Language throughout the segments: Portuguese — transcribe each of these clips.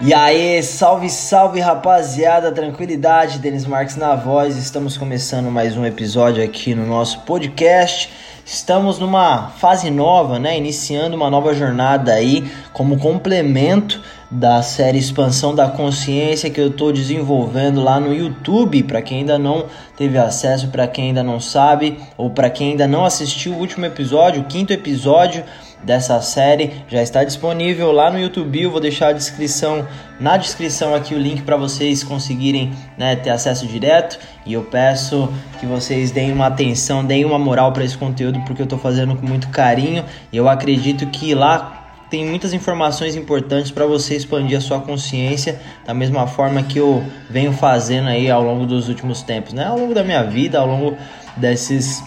E aí, salve, salve rapaziada, tranquilidade, Denis Marques na voz. Estamos começando mais um episódio aqui no nosso podcast. Estamos numa fase nova, né? Iniciando uma nova jornada aí como complemento da série Expansão da Consciência que eu estou desenvolvendo lá no YouTube. Para quem ainda não teve acesso, para quem ainda não sabe, ou para quem ainda não assistiu o último episódio, o quinto episódio dessa série já está disponível lá no YouTube. Eu vou deixar a descrição na descrição aqui o link para vocês conseguirem né, ter acesso direto. E eu peço que vocês deem uma atenção, deem uma moral para esse conteúdo porque eu estou fazendo com muito carinho. E eu acredito que lá tem muitas informações importantes para você expandir a sua consciência da mesma forma que eu venho fazendo aí ao longo dos últimos tempos, né? Ao longo da minha vida, ao longo desses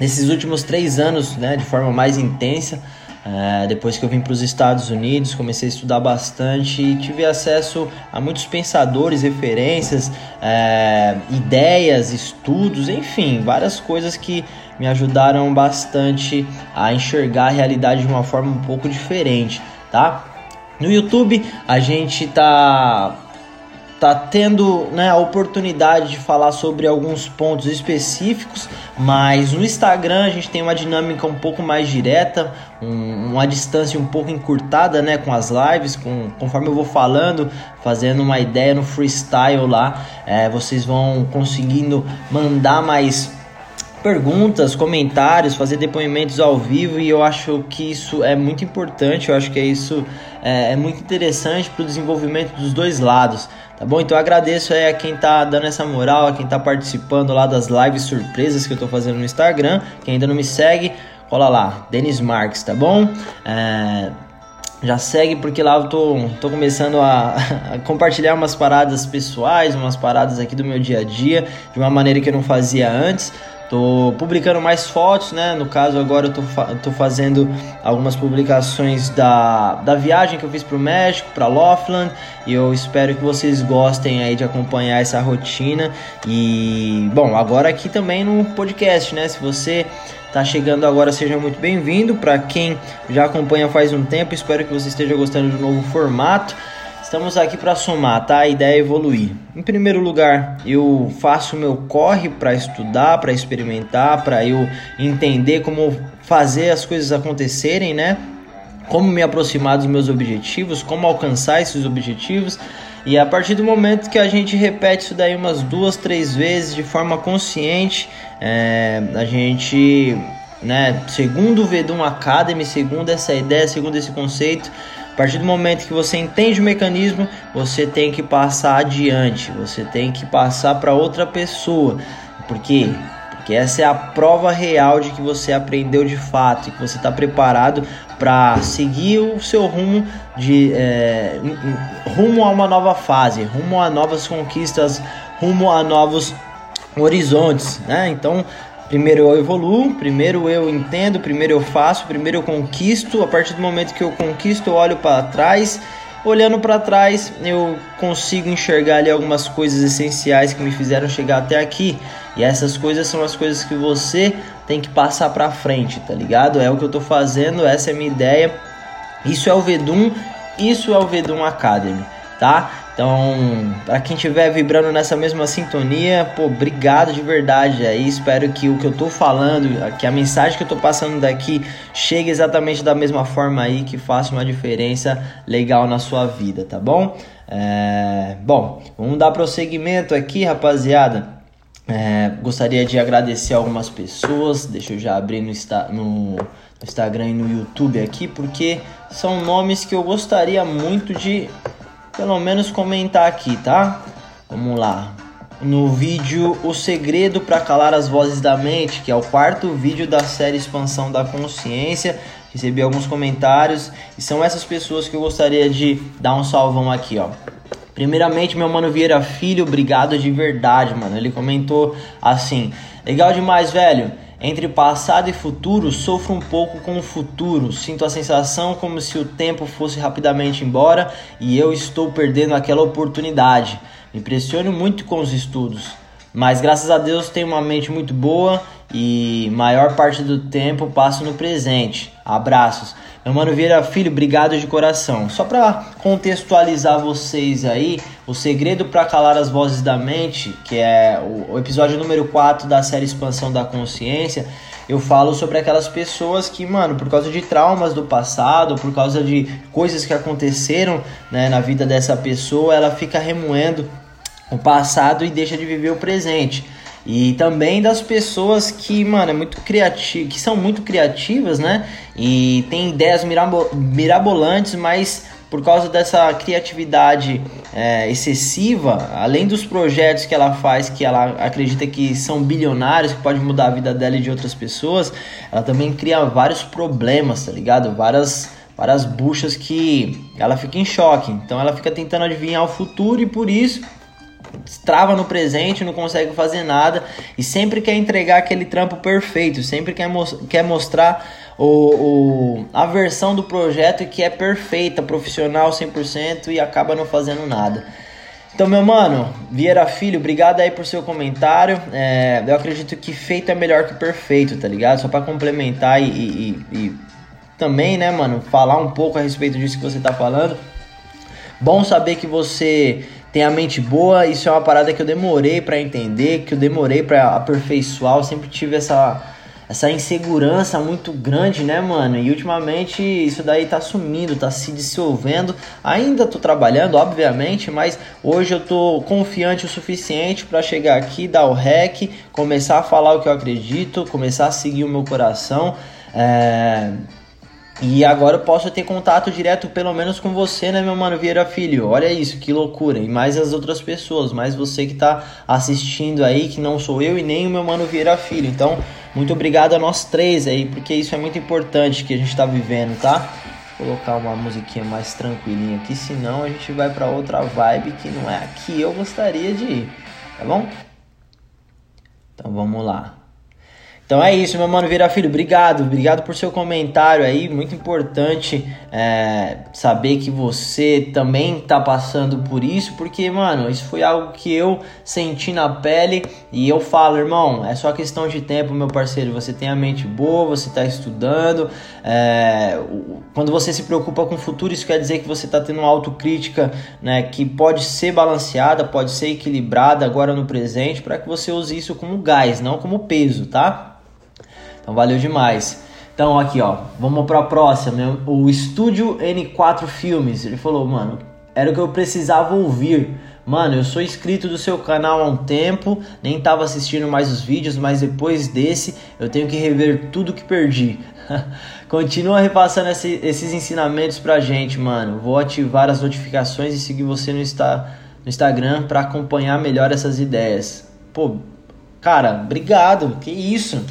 nesses últimos três anos, né, de forma mais intensa. É, depois que eu vim para os Estados Unidos, comecei a estudar bastante e tive acesso a muitos pensadores, referências, é, ideias, estudos, enfim, várias coisas que me ajudaram bastante a enxergar a realidade de uma forma um pouco diferente, tá? No YouTube a gente tá tá tendo né, a oportunidade de falar sobre alguns pontos específicos, mas no Instagram a gente tem uma dinâmica um pouco mais direta, um, uma distância um pouco encurtada né, com as lives, com, conforme eu vou falando, fazendo uma ideia no freestyle lá, é, vocês vão conseguindo mandar mais perguntas, comentários, fazer depoimentos ao vivo e eu acho que isso é muito importante, eu acho que é isso é, é muito interessante para o desenvolvimento dos dois lados. Tá bom? Então eu agradeço aí a quem tá dando essa moral, a quem tá participando lá das lives surpresas que eu tô fazendo no Instagram. Quem ainda não me segue, cola lá, Denis Marques, tá bom? É, já segue porque lá eu tô, tô começando a, a, compartilhar umas paradas pessoais, umas paradas aqui do meu dia a dia, de uma maneira que eu não fazia antes. Tô publicando mais fotos, né? No caso, agora eu tô, fa tô fazendo algumas publicações da, da viagem que eu fiz pro México, para Laughlin, e eu espero que vocês gostem aí de acompanhar essa rotina. E, bom, agora aqui também no podcast, né? Se você tá chegando agora, seja muito bem-vindo. Para quem já acompanha faz um tempo, espero que você esteja gostando do novo formato. Estamos aqui para somar, tá? A ideia é evoluir. Em primeiro lugar, eu faço meu corre para estudar, para experimentar, para eu entender como fazer as coisas acontecerem, né? Como me aproximar dos meus objetivos, como alcançar esses objetivos. E a partir do momento que a gente repete isso daí umas duas, três vezes de forma consciente, é, a gente, né, segundo o Vedum Academy, segundo essa ideia, segundo esse conceito, a partir do momento que você entende o mecanismo, você tem que passar adiante, você tem que passar para outra pessoa. Por quê? Porque essa é a prova real de que você aprendeu de fato e que você está preparado para seguir o seu rumo de é, rumo a uma nova fase, rumo a novas conquistas, rumo a novos horizontes, né? Então Primeiro eu evoluo, primeiro eu entendo, primeiro eu faço, primeiro eu conquisto. A partir do momento que eu conquisto, eu olho para trás. Olhando para trás, eu consigo enxergar ali algumas coisas essenciais que me fizeram chegar até aqui. E essas coisas são as coisas que você tem que passar para frente, tá ligado? É o que eu tô fazendo, essa é a minha ideia. Isso é o Vedum, isso é o Vedum Academy, tá? Então, para quem estiver vibrando nessa mesma sintonia, pô, obrigado de verdade aí. Espero que o que eu tô falando, que a mensagem que eu tô passando daqui chegue exatamente da mesma forma aí, que faça uma diferença legal na sua vida, tá bom? É... Bom, vamos dar prosseguimento aqui, rapaziada. É... Gostaria de agradecer algumas pessoas. Deixa eu já abrir no, no Instagram e no YouTube aqui, porque são nomes que eu gostaria muito de pelo menos comentar aqui, tá? Vamos lá. No vídeo O Segredo para Calar as Vozes da Mente, que é o quarto vídeo da série Expansão da Consciência, recebi alguns comentários e são essas pessoas que eu gostaria de dar um salvão aqui, ó. Primeiramente, meu mano Vieira Filho, obrigado de verdade, mano. Ele comentou assim: Legal demais, velho. Entre passado e futuro, sofro um pouco com o futuro. Sinto a sensação como se o tempo fosse rapidamente embora e eu estou perdendo aquela oportunidade. Me impressiono muito com os estudos, mas graças a Deus tenho uma mente muito boa e maior parte do tempo passo no presente. Abraços. Mano Vieira Filho, obrigado de coração. Só para contextualizar vocês aí, o segredo para calar as vozes da mente, que é o, o episódio número 4 da série Expansão da Consciência, eu falo sobre aquelas pessoas que, mano, por causa de traumas do passado, por causa de coisas que aconteceram né, na vida dessa pessoa, ela fica remoendo o passado e deixa de viver o presente. E também das pessoas que, mano, é muito criativo, que são muito criativas, né? E tem ideias mirabolantes, mas por causa dessa criatividade é, excessiva, além dos projetos que ela faz, que ela acredita que são bilionários, que pode mudar a vida dela e de outras pessoas, ela também cria vários problemas, tá ligado? Várias, várias buchas que ela fica em choque. Então ela fica tentando adivinhar o futuro e por isso trava no presente, não consegue fazer nada e sempre quer entregar aquele trampo perfeito, sempre quer, mo quer mostrar o, o, a versão do projeto que é perfeita, profissional 100% e acaba não fazendo nada. Então, meu mano, Vieira Filho, obrigado aí por seu comentário. É, eu acredito que feito é melhor que perfeito, tá ligado? Só para complementar e, e, e, também, né, mano, falar um pouco a respeito disso que você tá falando. Bom saber que você tem a mente boa, isso é uma parada que eu demorei para entender, que eu demorei para aperfeiçoar, eu sempre tive essa essa insegurança muito grande, né, mano? E ultimamente isso daí tá sumindo, tá se dissolvendo. Ainda tô trabalhando, obviamente, mas hoje eu tô confiante o suficiente para chegar aqui, dar o rec, começar a falar o que eu acredito, começar a seguir o meu coração. É e agora eu posso ter contato direto, pelo menos com você, né, meu mano Vieira Filho? Olha isso, que loucura. E mais as outras pessoas, mais você que tá assistindo aí, que não sou eu e nem o meu mano Vieira Filho. Então, muito obrigado a nós três aí, porque isso é muito importante que a gente tá vivendo, tá? Vou colocar uma musiquinha mais tranquilinha aqui, senão a gente vai para outra vibe que não é aqui eu gostaria de ir, tá bom? Então vamos lá. Então é isso, meu mano Vira Filho. Obrigado, obrigado por seu comentário aí. Muito importante é, saber que você também tá passando por isso, porque, mano, isso foi algo que eu senti na pele e eu falo, irmão, é só questão de tempo, meu parceiro. Você tem a mente boa, você tá estudando. É, quando você se preocupa com o futuro, isso quer dizer que você tá tendo uma autocrítica, né, que pode ser balanceada, pode ser equilibrada agora no presente, para que você use isso como gás, não como peso, tá? Então valeu demais. Então aqui ó, vamos para a próxima. O Estúdio N4 Filmes. Ele falou, mano, era o que eu precisava ouvir. Mano, eu sou inscrito do seu canal há um tempo, nem tava assistindo mais os vídeos, mas depois desse eu tenho que rever tudo que perdi. Continua repassando esse, esses ensinamentos pra gente, mano. Vou ativar as notificações e seguir você no, Insta, no Instagram para acompanhar melhor essas ideias. Pô, cara, obrigado. Que isso?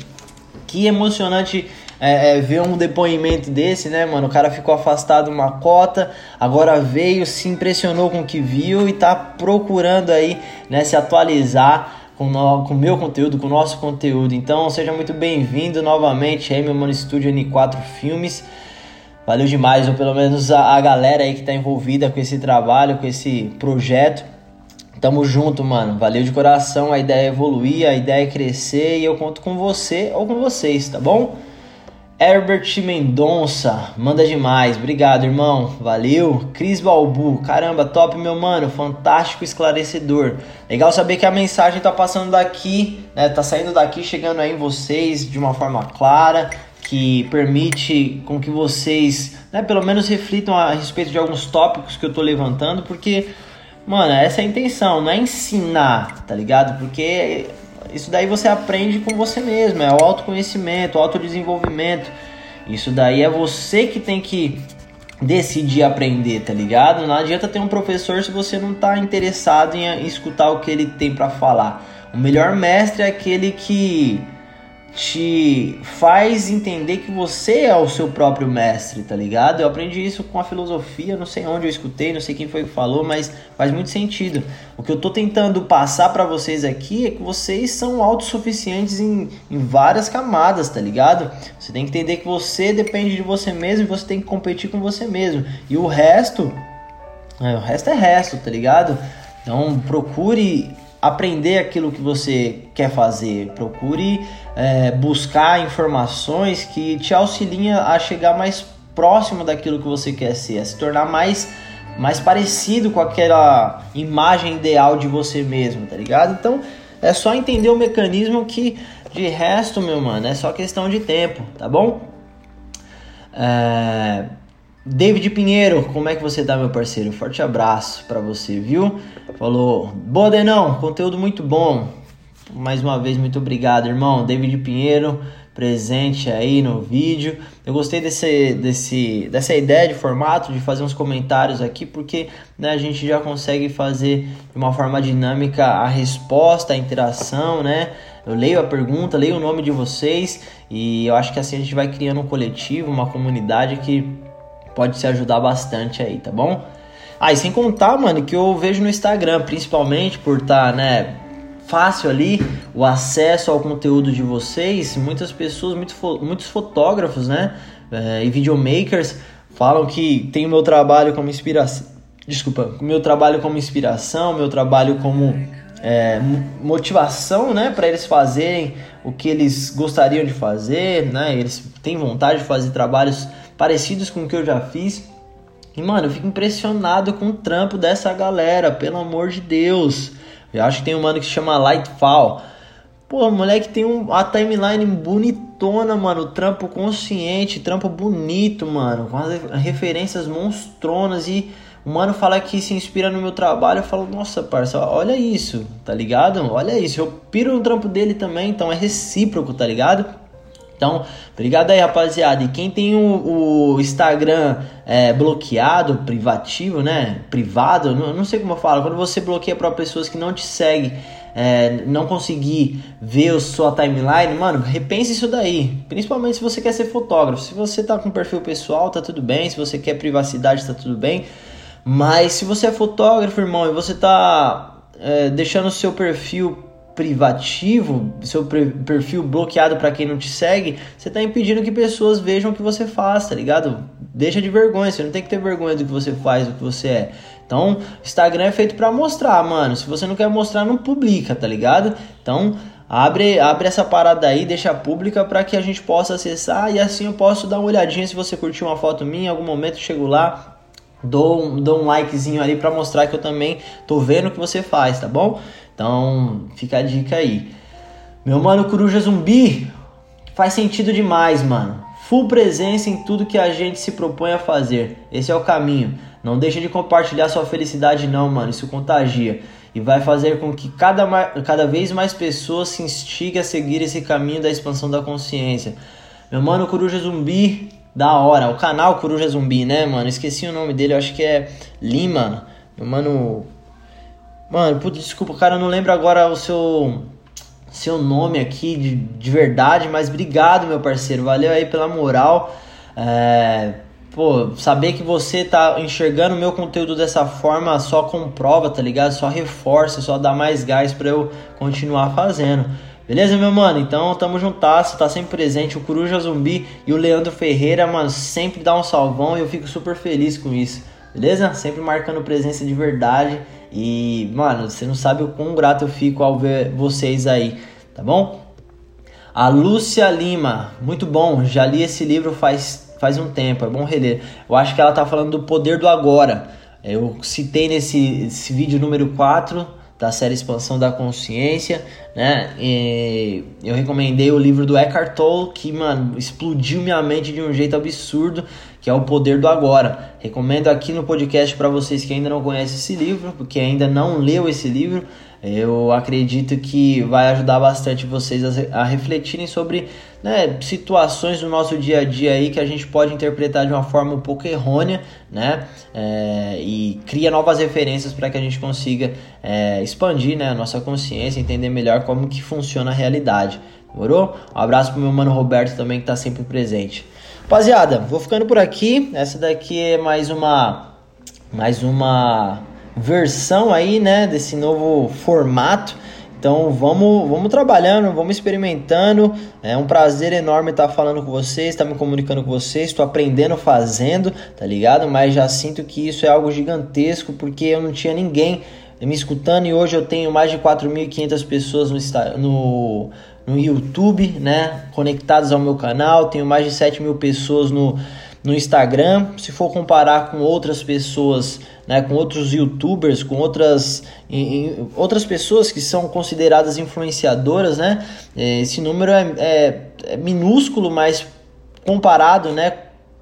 Que emocionante é, é, ver um depoimento desse, né, mano? O cara ficou afastado uma cota, agora veio, se impressionou com o que viu e tá procurando aí, né, se atualizar com o com meu conteúdo, com o nosso conteúdo. Então, seja muito bem-vindo novamente aí, meu mano Estúdio N4 Filmes. Valeu demais, ou pelo menos a, a galera aí que tá envolvida com esse trabalho, com esse projeto. Tamo junto, mano. Valeu de coração. A ideia é evoluir, a ideia é crescer e eu conto com você ou com vocês, tá bom? Herbert Mendonça, manda demais. Obrigado, irmão. Valeu. Cris Balbu, caramba, top, meu mano. Fantástico, esclarecedor. Legal saber que a mensagem tá passando daqui, né? Tá saindo daqui, chegando aí em vocês de uma forma clara, que permite com que vocês, né, pelo menos reflitam a respeito de alguns tópicos que eu tô levantando, porque Mano, essa é a intenção, não é ensinar, tá ligado? Porque isso daí você aprende com você mesmo, é o autoconhecimento, o autodesenvolvimento. Isso daí é você que tem que decidir aprender, tá ligado? Não adianta ter um professor se você não tá interessado em escutar o que ele tem para falar. O melhor mestre é aquele que te faz entender que você é o seu próprio mestre, tá ligado? Eu aprendi isso com a filosofia, não sei onde eu escutei, não sei quem foi que falou, mas faz muito sentido. O que eu tô tentando passar para vocês aqui é que vocês são autossuficientes em, em várias camadas, tá ligado? Você tem que entender que você depende de você mesmo e você tem que competir com você mesmo. E o resto, é, o resto é resto, tá ligado? Então procure aprender aquilo que você quer fazer. Procure é, buscar informações que te auxiliem a chegar mais próximo daquilo que você quer ser, é se tornar mais mais parecido com aquela imagem ideal de você mesmo, tá ligado? Então é só entender o mecanismo que de resto, meu mano, é só questão de tempo, tá bom? É... David Pinheiro, como é que você tá, meu parceiro? Forte abraço para você, viu? Falou, boa Denão, conteúdo muito bom. Mais uma vez, muito obrigado, irmão. David Pinheiro, presente aí no vídeo. Eu gostei desse, desse, dessa ideia de formato, de fazer uns comentários aqui, porque né, a gente já consegue fazer de uma forma dinâmica a resposta, a interação, né? Eu leio a pergunta, leio o nome de vocês e eu acho que assim a gente vai criando um coletivo, uma comunidade que pode se ajudar bastante aí, tá bom? Ah, e sem contar, mano, que eu vejo no Instagram, principalmente por estar, tá, né, fácil ali o acesso ao conteúdo de vocês. Muitas pessoas, muito, muitos fotógrafos, né? É, e videomakers falam que tem o meu trabalho como inspiração. Desculpa, meu trabalho como inspiração, meu trabalho como é, motivação, né, para eles fazerem o que eles gostariam de fazer, né? Eles têm vontade de fazer trabalhos parecidos com o que eu já fiz. E mano, eu fico impressionado com o trampo dessa galera, pelo amor de Deus. Eu acho que tem um mano que se chama Lightfall. Pô, moleque tem um, a timeline bonitona, mano. Trampo consciente, trampo bonito, mano. Com as referências monstronas. E o mano fala que se inspira no meu trabalho. Eu falo, nossa, parça, olha isso, tá ligado? Olha isso. Eu piro no trampo dele também, então é recíproco, tá ligado? Então, obrigado aí, rapaziada. E quem tem o, o Instagram é, bloqueado, privativo, né? Privado, não, não, sei como eu falo. Quando você bloqueia para pessoas que não te seguem, é, não conseguir ver a sua timeline, mano, repense isso daí. Principalmente se você quer ser fotógrafo. Se você tá com perfil pessoal, tá tudo bem. Se você quer privacidade, tá tudo bem. Mas se você é fotógrafo, irmão, e você tá é, deixando o seu perfil privativo, seu perfil bloqueado para quem não te segue, você tá impedindo que pessoas vejam o que você faz, tá ligado? Deixa de vergonha, você não tem que ter vergonha do que você faz, do que você é. Então, Instagram é feito para mostrar, mano. Se você não quer mostrar, não publica, tá ligado? Então, abre, abre essa parada aí, deixa pública para que a gente possa acessar e assim eu posso dar uma olhadinha se você curtiu uma foto minha, em algum momento chego lá, dou um, dou um likezinho ali para mostrar que eu também tô vendo o que você faz, tá bom? Então, fica a dica aí. Meu mano Coruja Zumbi, faz sentido demais, mano. Full presença em tudo que a gente se propõe a fazer. Esse é o caminho. Não deixa de compartilhar sua felicidade não, mano. Isso contagia e vai fazer com que cada, cada vez mais pessoas se instiguem a seguir esse caminho da expansão da consciência. Meu mano Coruja Zumbi, da hora. O canal Coruja Zumbi, né, mano? Esqueci o nome dele, acho que é Lima. Meu mano Mano, putz, desculpa, cara, eu não lembro agora o seu seu nome aqui de, de verdade, mas obrigado, meu parceiro. Valeu aí pela moral. É, pô, saber que você tá enxergando o meu conteúdo dessa forma só comprova, tá ligado? Só reforça, só dá mais gás para eu continuar fazendo. Beleza, meu mano? Então tamo juntasso, tá sempre presente. O Coruja Zumbi e o Leandro Ferreira, mano, sempre dá um salvão e eu fico super feliz com isso. Beleza? Sempre marcando presença de verdade. E, mano, você não sabe o quão grato eu fico ao ver vocês aí, tá bom? A Lúcia Lima, muito bom, já li esse livro faz, faz um tempo, é bom reler. Eu acho que ela tá falando do poder do agora. Eu citei nesse vídeo número 4 da série Expansão da Consciência, né? E eu recomendei o livro do Eckhart Tolle, que, mano, explodiu minha mente de um jeito absurdo que é o Poder do Agora. Recomendo aqui no podcast para vocês que ainda não conhecem esse livro, porque ainda não leu esse livro. Eu acredito que vai ajudar bastante vocês a, a refletirem sobre né, situações do nosso dia a dia aí que a gente pode interpretar de uma forma um pouco errônea, né? É, e cria novas referências para que a gente consiga é, expandir né, a nossa consciência, entender melhor como que funciona a realidade. Demorou? Um abraço pro meu mano Roberto também que está sempre presente. Rapaziada, vou ficando por aqui. Essa daqui é mais uma mais uma versão aí, né, desse novo formato. Então vamos, vamos trabalhando, vamos experimentando. É um prazer enorme estar falando com vocês, estar me comunicando com vocês. Estou aprendendo fazendo, tá ligado? Mas já sinto que isso é algo gigantesco porque eu não tinha ninguém me escutando e hoje eu tenho mais de 4.500 pessoas no, no, no YouTube, né? Conectados ao meu canal. Tenho mais de 7 mil pessoas no, no Instagram. Se for comparar com outras pessoas, né, com outros youtubers, com outras, em, outras pessoas que são consideradas influenciadoras, né, é, esse número é, é, é minúsculo, mas comparado, né,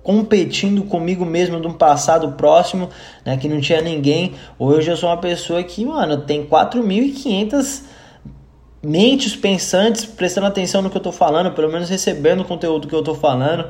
competindo comigo mesmo de um passado próximo, né, que não tinha ninguém. Hoje eu sou uma pessoa que, mano, tem 4.500 mentes pensantes prestando atenção no que eu tô falando, pelo menos recebendo o conteúdo que eu tô falando.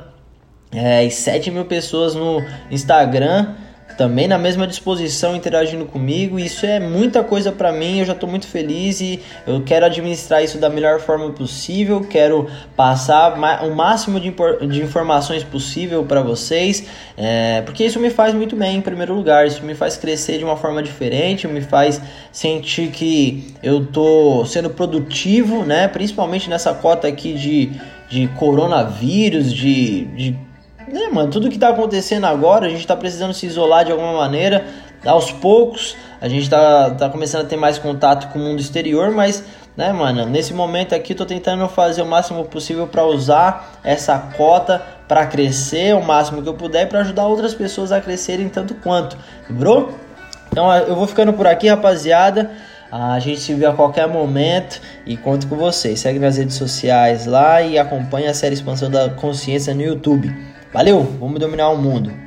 É, e 7 mil pessoas no Instagram também na mesma disposição, interagindo comigo. Isso é muita coisa para mim. Eu já estou muito feliz e eu quero administrar isso da melhor forma possível. Quero passar o máximo de, de informações possível para vocês, é, porque isso me faz muito bem, em primeiro lugar. Isso me faz crescer de uma forma diferente, me faz sentir que eu estou sendo produtivo, né? Principalmente nessa cota aqui de, de coronavírus, de, de né, mano, tudo que tá acontecendo agora, a gente tá precisando se isolar de alguma maneira. Aos poucos, a gente tá, tá começando a ter mais contato com o mundo exterior, mas, né, mano, nesse momento aqui tô tentando fazer o máximo possível para usar essa cota para crescer o máximo que eu puder para ajudar outras pessoas a crescerem tanto quanto, bro? Então eu vou ficando por aqui, rapaziada. A gente se vê a qualquer momento e conto com vocês. Segue nas redes sociais lá e acompanha a série Expansão da Consciência no YouTube. Valeu, vamos dominar o mundo.